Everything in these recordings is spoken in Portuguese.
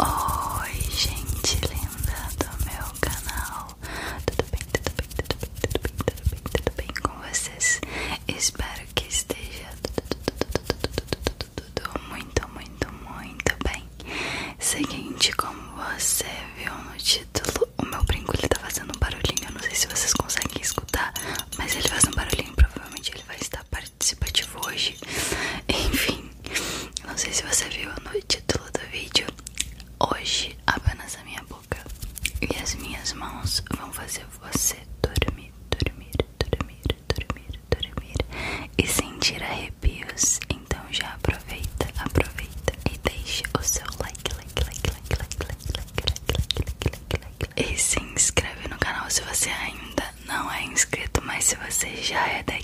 Oh. Você já é daqui,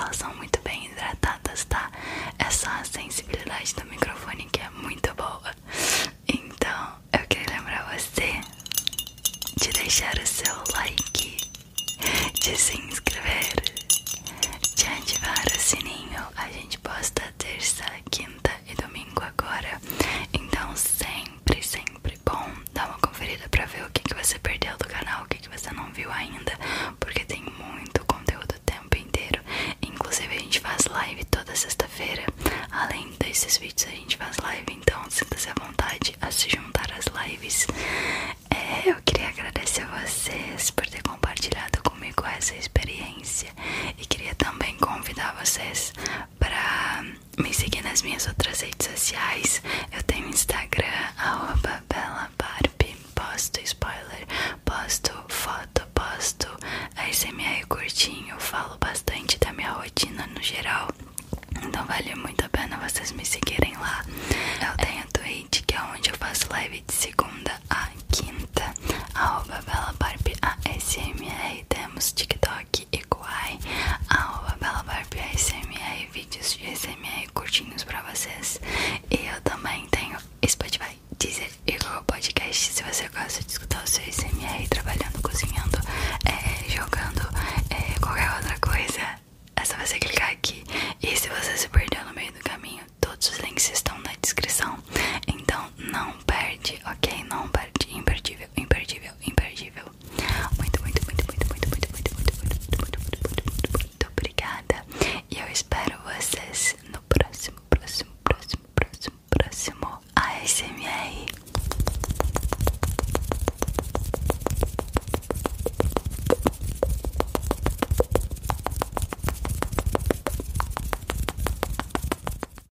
tell someone Eu tenho Instagram, arroba BelaBarbie. Posto spoiler, posto foto, posto ASMR curtinho. Falo bastante da minha rotina no geral. Então vale muito a pena vocês me seguirem